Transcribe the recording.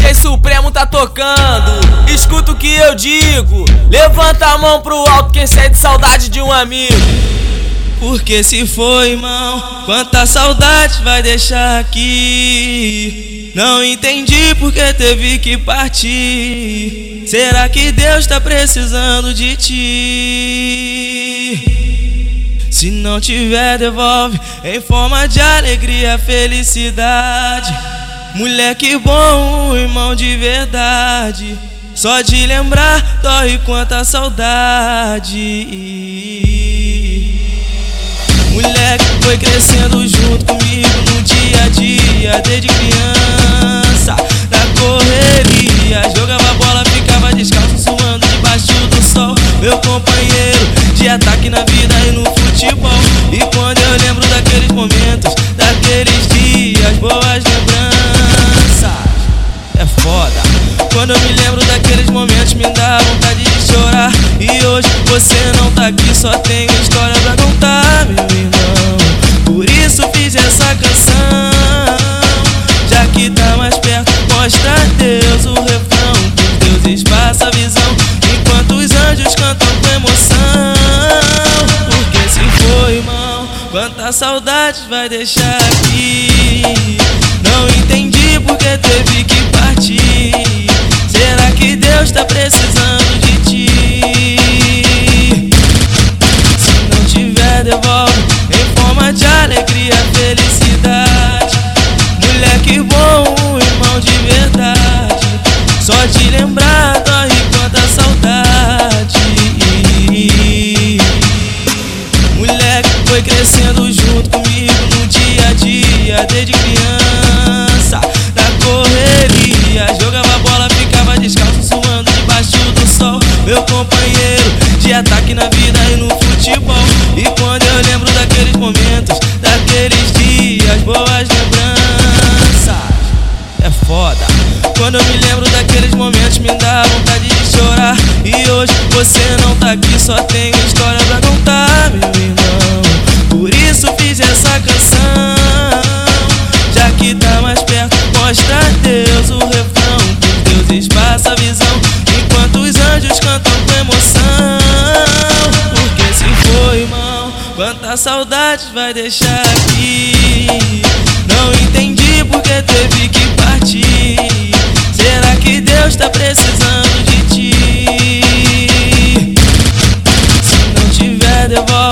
DJ Supremo tá tocando. Escuta o que eu digo. Levanta a mão pro alto quem sente saudade de um amigo. Porque se foi, irmão, quanta saudade vai deixar aqui. Não entendi porque teve que partir. Será que Deus tá precisando de ti? Se não tiver, devolve em forma de alegria, felicidade. Moleque bom, irmão de verdade. Só de lembrar, dói quanta saudade. Moleque foi crescendo junto comigo no dia a dia, desde criança, na correria. Jogava bola, ficava descalço, suando debaixo do sol. Meu companheiro de ataque na vida Quando eu me lembro daqueles momentos, me dá vontade de chorar. E hoje você não tá aqui, só tenho história pra contar, meu mostra a Deus o refrão. Os deuses passam a visão Enquanto os anjos cantam com emoção. Porque se foi, irmão Quanta saudade vai deixar aqui? Não entendi porque teve que partir que Deus tá precisando de ti? Se não tiver, devolve Em forma de alegria, felicidade. Moleque bom só de lembrar dói quanta saudade. Moleque foi crescendo junto comigo no dia a dia Desde criança, ataque na vida e no futebol. E quando eu lembro daqueles momentos, daqueles dias Boas lembranças, é foda. Quando eu me lembro daqueles momentos me dá vontade de chorar. E hoje você não tá aqui, só tenho história saudade vai deixar aqui. Não entendi porque teve que partir. Será que Deus tá precisando de ti? Se não tiver, devolve.